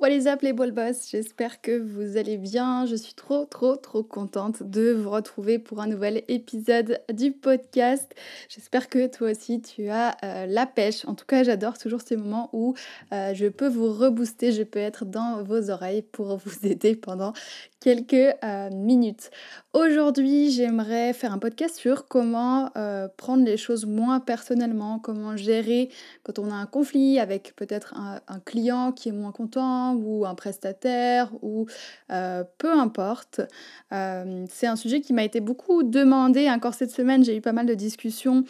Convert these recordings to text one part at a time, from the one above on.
What is up les ball boss? J'espère que vous allez bien. Je suis trop trop trop contente de vous retrouver pour un nouvel épisode du podcast. J'espère que toi aussi tu as euh, la pêche. En tout cas, j'adore toujours ces moments où euh, je peux vous rebooster, je peux être dans vos oreilles pour vous aider pendant quelques euh, minutes. Aujourd'hui, j'aimerais faire un podcast sur comment prendre les choses moins personnellement, comment gérer quand on a un conflit avec peut-être un, client qui est moins content ou un prestataire ou euh, peu importe. C'est un sujet qui m'a été beaucoup demandé encore cette semaine. J'ai eu pas mal de discussions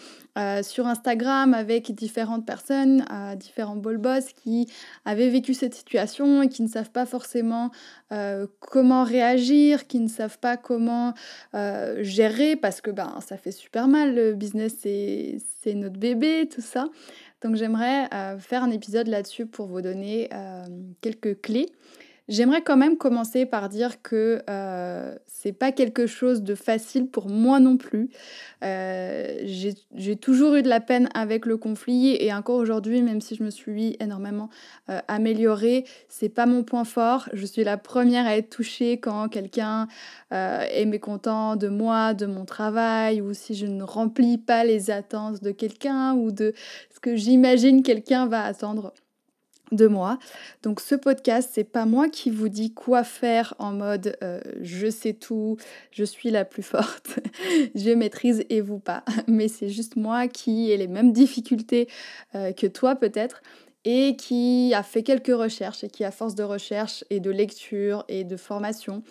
sur Instagram avec différentes personnes, différents ball boss qui avaient vécu cette situation et qui ne savent pas forcément comment réagir qui ne savent pas comment euh, gérer parce que ben, ça fait super mal, le business c'est notre bébé, tout ça. Donc j'aimerais euh, faire un épisode là-dessus pour vous donner euh, quelques clés. J'aimerais quand même commencer par dire que euh, c'est pas quelque chose de facile pour moi non plus. Euh, j'ai toujours eu de la peine avec le conflit et encore aujourd'hui, même si je me suis énormément euh, améliorée, c'est pas mon point fort. Je suis la première à être touchée quand quelqu'un est mécontent de moi, de mon travail, ou si je ne remplis pas les attentes de quelqu'un ou de ce que j'imagine quelqu'un va attendre de moi. Donc ce podcast, c'est pas moi qui vous dis quoi faire en mode euh, je sais tout, je suis la plus forte, je maîtrise et vous pas. Mais c'est juste moi qui ai les mêmes difficultés euh, que toi peut-être et qui a fait quelques recherches et qui à force de recherche et de lecture et de formation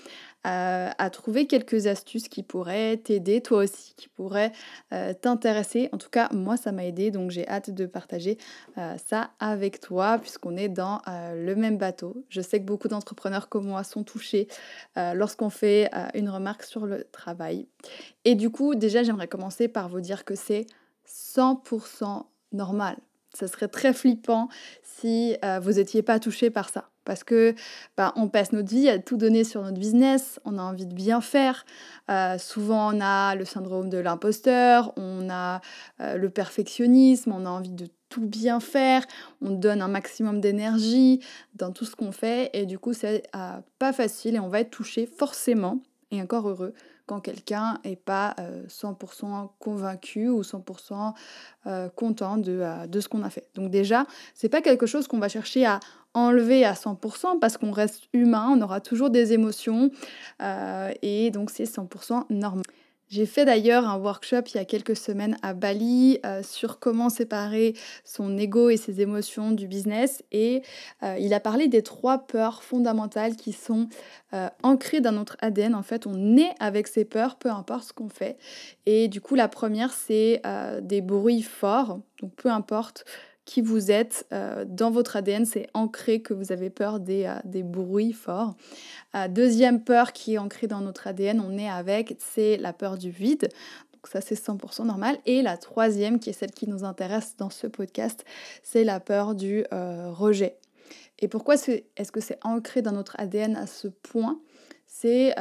à, trouver quelques astuces qui pourraient t'aider toi aussi, qui pourraient euh, t'intéresser. En tout cas, moi, ça m'a aidé, donc j'ai hâte de partager euh, ça avec toi, puisqu'on est dans euh, le même bateau. Je sais que beaucoup d'entrepreneurs comme moi sont touchés lorsqu'on fait une remarque sur le travail. Et du coup, déjà, j'aimerais commencer par vous dire que c'est 100% normal. Ça serait très flippant si vous n'étiez pas touché par ça parce que bah, on passe notre vie à tout donner sur notre business, on a envie de bien faire. Euh, souvent, on a le syndrome de l'imposteur, on a euh, le perfectionnisme, on a envie de tout bien faire, on donne un maximum d'énergie dans tout ce qu'on fait et du coup, c'est euh, pas facile et on va être touché forcément, et encore heureux, quand quelqu'un n'est pas 100% convaincu ou 100% content de, de ce qu'on a fait. Donc déjà, c'est pas quelque chose qu'on va chercher à enlever à 100% parce qu'on reste humain, on aura toujours des émotions euh, et donc c'est 100% normal. J'ai fait d'ailleurs un workshop il y a quelques semaines à Bali euh, sur comment séparer son ego et ses émotions du business et euh, il a parlé des trois peurs fondamentales qui sont ancrées dans notre ADN. En fait, on est avec ces peurs, peu importe ce qu'on fait. Et du coup, la première, c'est des bruits forts. Donc, peu importe qui vous êtes. Euh, dans votre ADN, c'est ancré que vous avez peur des, euh, des bruits forts. Euh, deuxième peur qui est ancrée dans notre ADN, on est avec, c'est la peur du vide. Donc ça, c'est 100% normal. Et la troisième, qui est celle qui nous intéresse dans ce podcast, c'est la peur du rejet. Et pourquoi est-ce que c'est ancré dans notre ADN à ce point? C'est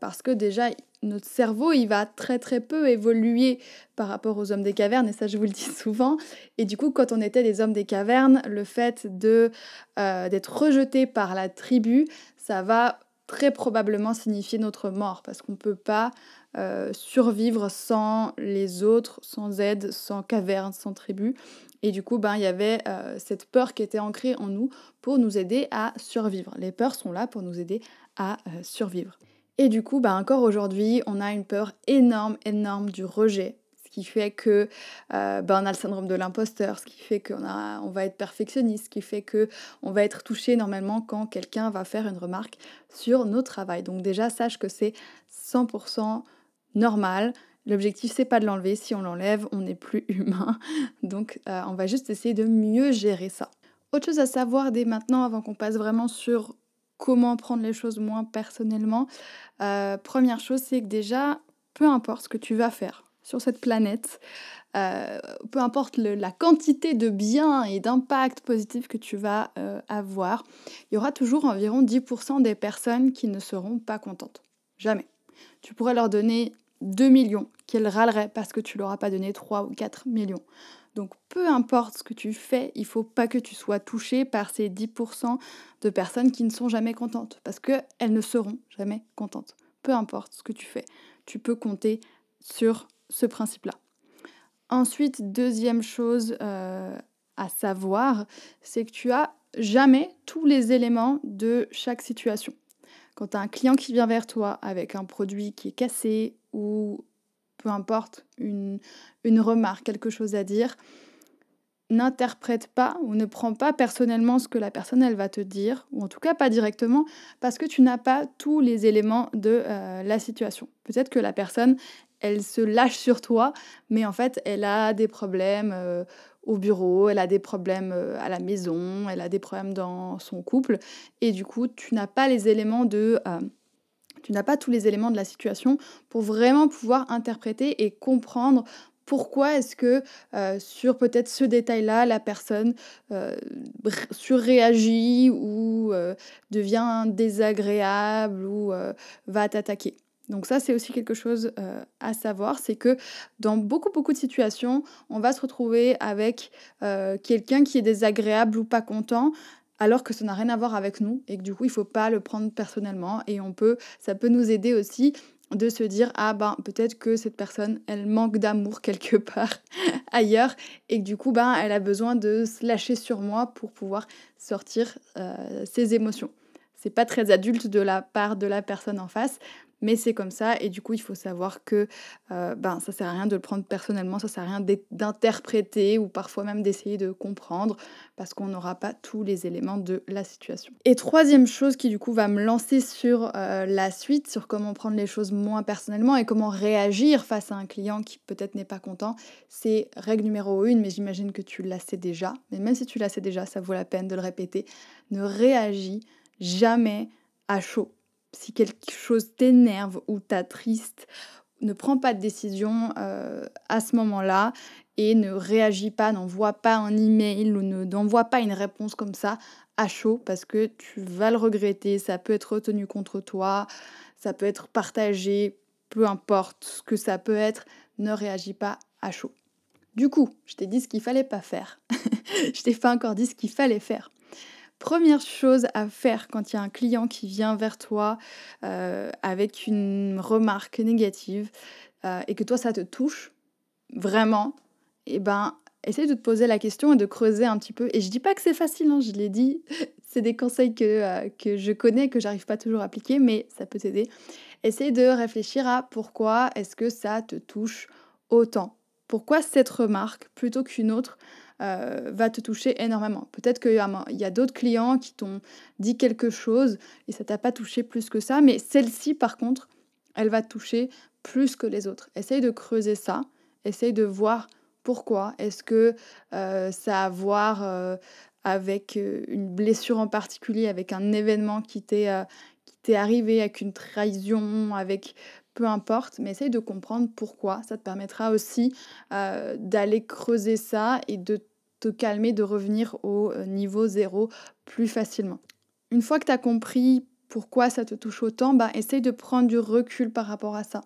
parce que déjà, notre cerveau, il va très très peu évoluer par rapport aux hommes des cavernes, et ça je vous le dis souvent. Et du coup, quand on était des hommes des cavernes, le fait de euh, d'être rejeté par la tribu, ça va très probablement signifier notre mort, parce qu'on ne peut pas euh, survivre sans les autres, sans aide, sans caverne, sans tribu. Et du coup, ben, il y avait euh, cette peur qui était ancrée en nous pour nous aider à survivre. Les peurs sont là pour nous aider à survivre. Et du coup, bah encore aujourd'hui, on a une peur énorme, énorme du rejet. Ce qui fait que euh, bah, on a le syndrome de l'imposteur, ce qui fait qu'on on va être perfectionniste, ce qui fait que on va être touché normalement quand quelqu'un va faire une remarque sur nos travail. Donc déjà, sache que c'est 100% normal. L'objectif, c'est pas de l'enlever. Si on l'enlève, on n'est plus humain. Donc, euh, on va juste essayer de mieux gérer ça. Autre chose à savoir dès maintenant, avant qu'on passe vraiment sur comment prendre les choses moins personnellement. Euh, première chose, c'est que déjà, peu importe ce que tu vas faire sur cette planète, euh, peu importe la quantité de biens et d'impact positif que tu vas euh, avoir, il y aura toujours environ 10% des personnes qui ne seront pas contentes. Jamais. Tu pourrais leur donner 2 millions, qu'elles râleraient parce que tu leur as pas donné 3 ou 4 millions. Donc peu importe ce que tu fais, il faut pas que tu sois touché par ces 10% de personnes qui ne sont jamais contentes, parce qu'elles ne seront jamais contentes. Peu importe ce que tu fais, tu peux compter sur ce principe-là. Ensuite, deuxième chose euh, à savoir, c'est que tu as jamais tous les éléments de chaque situation. Quand tu as un client qui vient vers toi avec un produit qui est cassé ou peu importe, une, une remarque, quelque chose à dire, n'interprète pas ou ne prends pas personnellement ce que la personne elle va te dire, ou en tout cas pas directement, parce que tu n'as pas tous les éléments de euh, la situation. Peut-être que la personne elle se lâche sur toi, mais en fait, elle a des problèmes euh, au bureau, elle a des problèmes euh, à la maison, elle a des problèmes dans son couple, et du coup, tu n'as pas les éléments de... Euh, tu n'as pas tous les éléments de la situation pour vraiment pouvoir interpréter et comprendre pourquoi est-ce que sur peut-être ce détail-là, la personne surréagit ou devient désagréable ou va t'attaquer. Donc ça, c'est aussi quelque chose euh, à savoir, c'est que dans beaucoup, beaucoup de situations, on va se retrouver avec euh, quelqu'un qui est désagréable ou pas content, alors que ça n'a rien à voir avec nous et que du coup, il faut pas le prendre personnellement. Et on peut, ça peut nous aider aussi de se dire ah ben peut-être que cette personne elle manque d'amour quelque part ailleurs et que du coup ben elle a besoin de se lâcher sur moi pour pouvoir sortir euh, ses émotions c'est pas très adulte de la part de la personne en face mais c'est comme ça et du coup il faut savoir que euh, ben ça sert à rien de le prendre personnellement, ça sert à rien d'interpréter ou parfois même d'essayer de comprendre parce qu'on n'aura pas tous les éléments de la situation. Et troisième chose qui du coup va me lancer sur euh, la suite, sur comment prendre les choses moins personnellement et comment réagir face à un client qui peut-être n'est pas content, c'est règle numéro une, mais j'imagine que tu la sais déjà, mais même si tu la sais déjà, ça vaut la peine de le répéter, ne réagis jamais à chaud si quelque chose t'énerve ou t'attriste, ne prends pas de décision euh, à ce moment-là et ne réagis pas, n'envoie pas un email ou n'envoie pas une réponse comme ça à chaud parce que tu vas le regretter, ça peut être retenu contre toi, ça peut être partagé, peu importe ce que ça peut être, ne réagis pas à chaud. Du coup, je t'ai dit ce qu'il fallait pas faire. je t'ai pas encore dit ce qu'il fallait faire. Première chose à faire quand il y a un client qui vient vers toi euh, avec une remarque négative euh, et que toi ça te touche vraiment, et eh ben essaye de te poser la question et de creuser un petit peu. Et je dis pas que c'est facile, hein, je l'ai dit, c'est des conseils que, euh, que je connais, que j'arrive pas toujours à appliquer, mais ça peut t'aider. Essaye de réfléchir à pourquoi est-ce que ça te touche autant. Pourquoi cette remarque plutôt qu'une autre? Euh, va te toucher énormément. Peut-être qu'il y a, d'autres clients qui t'ont dit quelque chose et ça t'a pas touché plus que ça, mais celle-ci, par contre, elle va te toucher plus que les autres. Essaye de creuser ça, essaye de voir pourquoi. Est-ce que euh, ça a à voir euh, avec une blessure en particulier, avec un événement qui t'est arrivé, avec une trahison, avec peu importe, mais essaye de comprendre pourquoi. Ça te permettra aussi euh, d'aller creuser ça et de te calmer, de revenir au euh, niveau zéro plus facilement. Une fois que tu as compris pourquoi ça te touche autant, bah, essaye de prendre du recul par rapport à ça.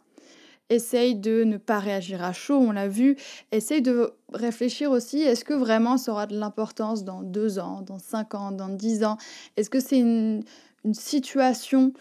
Essaye de ne pas réagir à chaud, on l'a vu. Essaye de réfléchir aussi, est-ce que vraiment ça aura de l'importance dans deux ans, dans cinq ans, dans dix ans? Est-ce que c'est une, une situation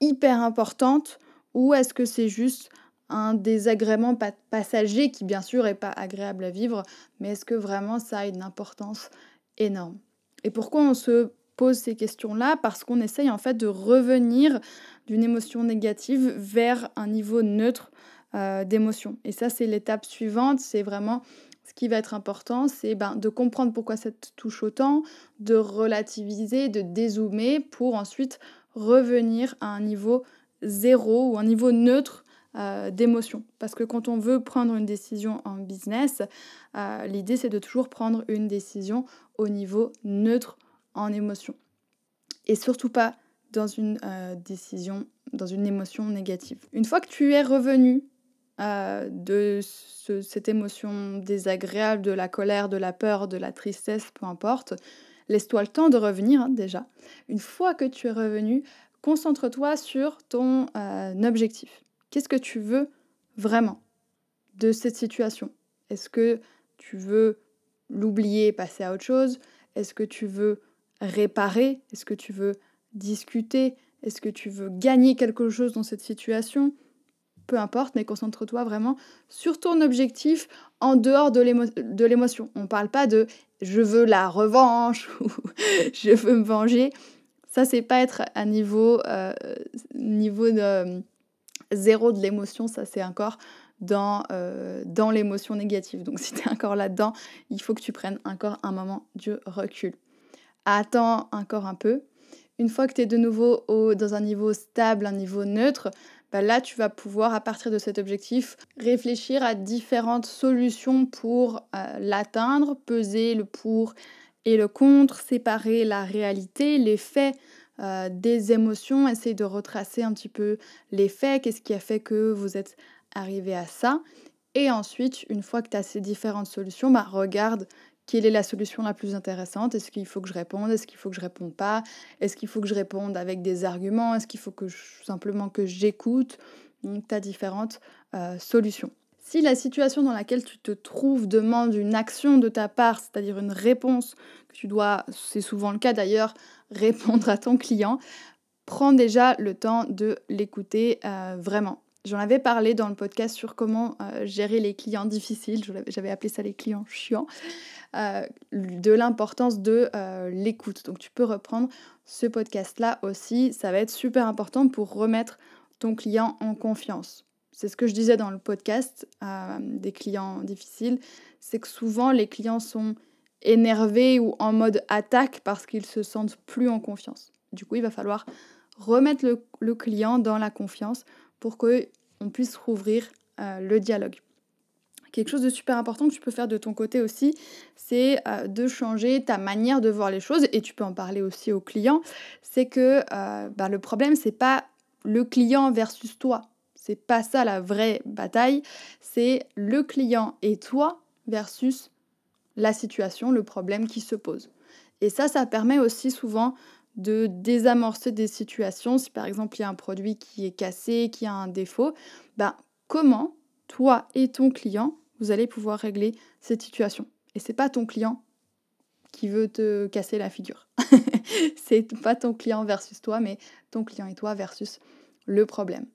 hyper importante ou est-ce que c'est juste un désagrément passager qui bien sûr est pas agréable à vivre, mais est-ce que vraiment ça a une importance énorme? Et pourquoi on se pose ces questions-là? Parce qu'on essaye en fait de revenir d'une émotion négative vers un niveau neutre euh, d'émotion. Et ça c'est l'étape suivante, c'est vraiment ce qui va être important, c'est ben, de comprendre pourquoi ça touche autant, de relativiser, de dézoomer pour ensuite revenir à un niveau zéro ou un niveau neutre euh, d'émotion. Parce que quand on veut prendre une décision en business, euh, l'idée c'est de toujours prendre une décision au niveau neutre en émotion. Et surtout pas dans une euh, décision dans une émotion négative. Une fois que tu es revenu de cette émotion désagréable, de la colère, de la peur, de la tristesse, peu importe, laisse-toi le temps de revenir hein, déjà. Une fois que tu es revenu, concentre-toi sur ton euh, objectif. Qu'est-ce que tu veux vraiment de cette situation? Est-ce que tu veux l'oublier, passer à autre chose? Est-ce que tu veux réparer? Est-ce que tu veux discuter? Est-ce que tu veux gagner quelque chose dans cette situation? Peu importe, mais concentre-toi vraiment sur ton objectif en dehors de l'émotion. On ne parle pas de je veux la revanche ou je veux me venger. Ça, c'est pas être à niveau, euh, niveau de euh, zéro de l'émotion, ça c'est encore dans, euh, dans l'émotion négative. Donc si tu es encore là-dedans, il faut que tu prennes encore un moment de recul. Attends encore un peu. Une fois que tu es de nouveau dans un niveau stable, un niveau neutre, bah là tu vas pouvoir à partir de cet objectif réfléchir à différentes solutions pour l'atteindre, peser le pour et le contre, séparer la réalité, les faits euh, des émotions, essayer de retracer un petit peu les faits, qu'est-ce qui a fait que vous êtes arrivé à ça. Et ensuite, une fois que tu as ces différentes solutions, bah, regarde quelle est la solution la plus intéressante Est-ce qu'il faut que je réponde? Est-ce qu'il faut que je réponde pas? Est-ce qu'il faut que je réponde avec des arguments? Est-ce qu'il faut que simplement que j'écoute Donc, tu as différentes euh, solutions. Si la situation dans laquelle tu te trouves demande une action de ta part, c'est-à-dire une réponse que tu dois, c'est souvent le cas d'ailleurs, répondre à ton client, prends déjà le temps de l'écouter euh, vraiment. J'en avais parlé dans le podcast sur comment euh, gérer les clients difficiles, j'avais appelé ça les clients chiants, euh, de l'importance de l'écoute. Donc tu peux reprendre ce podcast-là aussi, ça va être super important pour remettre ton client en confiance. C'est ce que je disais dans le podcast des clients difficiles, c'est que souvent les clients sont énervés ou en mode attaque parce qu'ils se sentent plus en confiance. Du coup, il va falloir remettre le, client dans la confiance pour qu'on puisse rouvrir euh, le dialogue. Quelque chose de super important que tu peux faire de ton côté aussi, c'est euh, de changer ta manière de voir les choses et tu peux en parler aussi au client. C'est que euh, bah, le problème, c'est pas le client versus toi. C'est pas ça la vraie bataille. C'est le client et toi versus la situation, le problème qui se pose. Et ça, ça permet aussi souvent de désamorcer des situations. Si par exemple il y a un produit qui est cassé, qui a un défaut, ben, comment toi et ton client, vous allez pouvoir régler cette situation? Et c'est pas ton client qui veut te casser la figure. c'est pas ton client versus toi, mais ton client et toi versus le problème.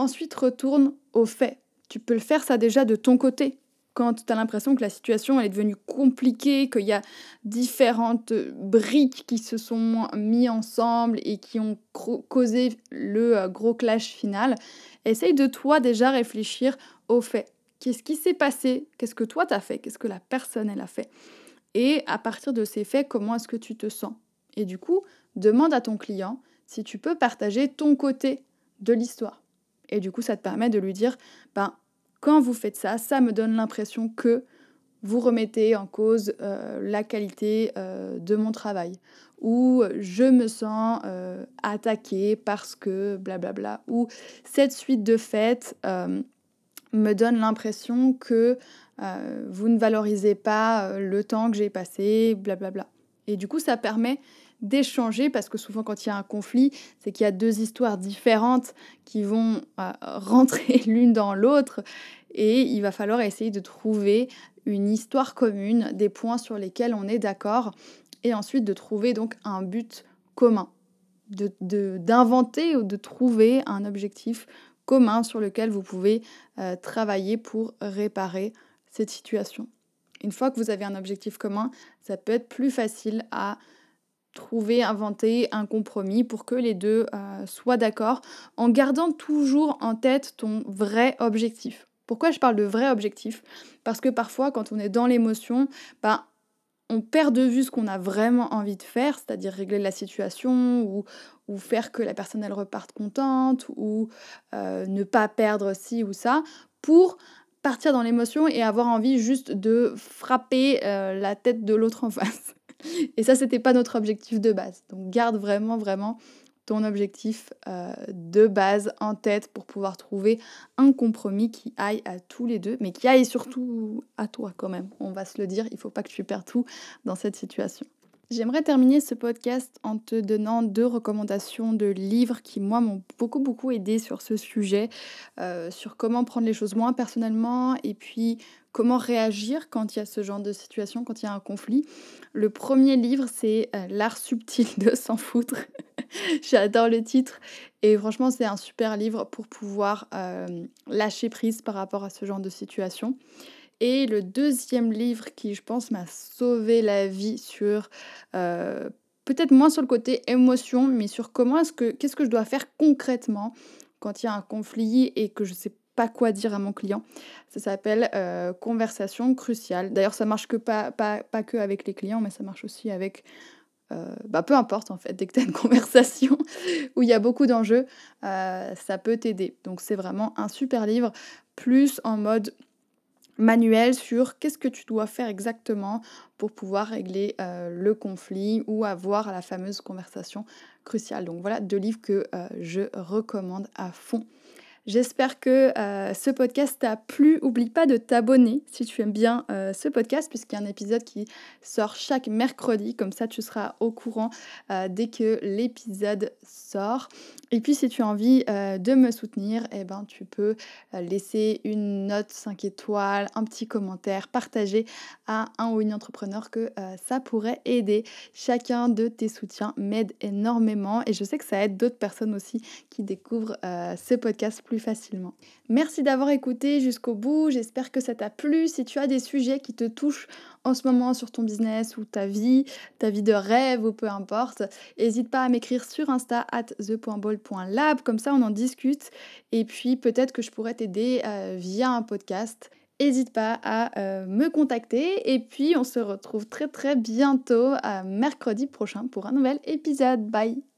Ensuite, retourne aux faits. Tu peux le faire ça déjà de ton côté quand tu as l'impression que la situation est devenue compliquée, qu'il y a différentes briques qui se sont mis ensemble et qui ont causé le euh, gros clash final, essaye de toi déjà réfléchir aux faits. Qu'est-ce qui s'est passé? Qu'est-ce que toi t'as fait? Qu'est-ce que la personne elle a fait? Et à partir de ces faits, comment est-ce que tu te sens? Et du coup, demande à ton client si tu peux partager ton côté de l'histoire. Et du coup, ça te permet de lui dire, ben, quand vous faites ça, ça me donne l'impression que vous remettez en cause euh, la qualité euh, de mon travail. Ou je me sens euh, attaqué parce que blablabla. Ou cette suite de faits me donne l'impression que vous ne valorisez pas le temps que j'ai passé, blablabla. Et du coup, ça permet d'échanger parce que souvent quand il y a un conflit, c'est qu'il y a deux histoires différentes qui vont euh, rentrer l'une dans l'autre et il va falloir essayer de trouver une histoire commune, des points sur lesquels on est d'accord et ensuite de trouver donc un but commun, d'inventer de, ou de trouver un objectif commun sur lequel vous pouvez euh, travailler pour réparer cette situation. Une fois que vous avez un objectif commun, ça peut être plus facile à trouver, inventer un compromis pour que les deux euh, soient d'accord en gardant toujours en tête ton vrai objectif. Pourquoi je parle de vrai objectif? Parce que parfois quand on est dans l'émotion, ben, on perd de vue ce qu'on a vraiment envie de faire, c'est-à-dire régler la situation ou, faire que la personne elle reparte contente ou euh, ne pas perdre ci ou ça pour partir dans l'émotion et avoir envie juste de frapper euh, la tête de l'autre en face. Et ça, c'était pas notre objectif de base. Donc garde vraiment, vraiment ton objectif euh, de base en tête pour pouvoir trouver un compromis qui aille à tous les deux, mais qui aille surtout à toi quand même. On va se le dire, il faut pas que tu perds tout dans cette situation. J'aimerais terminer ce podcast en te donnant deux recommandations de livres qui, moi, m'ont beaucoup, beaucoup aidé sur ce sujet, euh, sur comment prendre les choses moins personnellement et puis comment réagir quand il y a ce genre de situation, quand il y a un conflit. Le premier livre, c'est euh, L'art subtil de s'en foutre. J'adore le titre et franchement, c'est un super livre pour pouvoir euh, lâcher prise par rapport à ce genre de situation. Et le deuxième livre qui, je pense, m'a sauvé la vie sur euh, peut-être moins sur le côté émotion, mais sur comment est-ce que qu'est-ce que je dois faire concrètement quand il y a un conflit et que je sais pas quoi dire à mon client. Ça s'appelle euh, Conversation cruciale. D'ailleurs, ça marche que pas, pas, pas, que avec les clients, mais ça marche aussi avec euh, bah, peu importe en fait, dès que tu as une conversation où il y a beaucoup d'enjeux, ça peut t'aider. Donc c'est vraiment un super livre, plus en mode manuel sur qu'est-ce que tu dois faire exactement pour pouvoir régler euh, le conflit ou avoir la fameuse conversation cruciale. Donc voilà deux livres que euh, je recommande à fond. J'espère que euh, ce podcast t'a plu. Oublie pas de t'abonner si tu aimes bien euh, ce podcast, puisqu'il y a un épisode qui sort chaque mercredi. Comme ça, tu seras au courant euh, dès que l'épisode sort. Et puis, si tu as envie de me soutenir, eh ben, tu peux laisser une note 5 étoiles, un petit commentaire, partager à un ou une entrepreneur que ça pourrait aider. Chacun de tes soutiens m'aide énormément et je sais que ça aide d'autres personnes aussi qui découvrent ce podcast plus facilement. Merci d'avoir écouté jusqu'au bout, j'espère que ça t'a plu. Si tu as des sujets qui te touchent en ce moment sur ton business ou ta vie, ta vie de rêve ou peu importe, n'hésite pas à m'écrire sur Insta at the.ball.lab, comme ça on en discute et puis peut-être que je pourrais t'aider euh, via un podcast. N'hésite pas à euh, me contacter et puis on se retrouve très très bientôt à mercredi prochain pour un nouvel épisode. Bye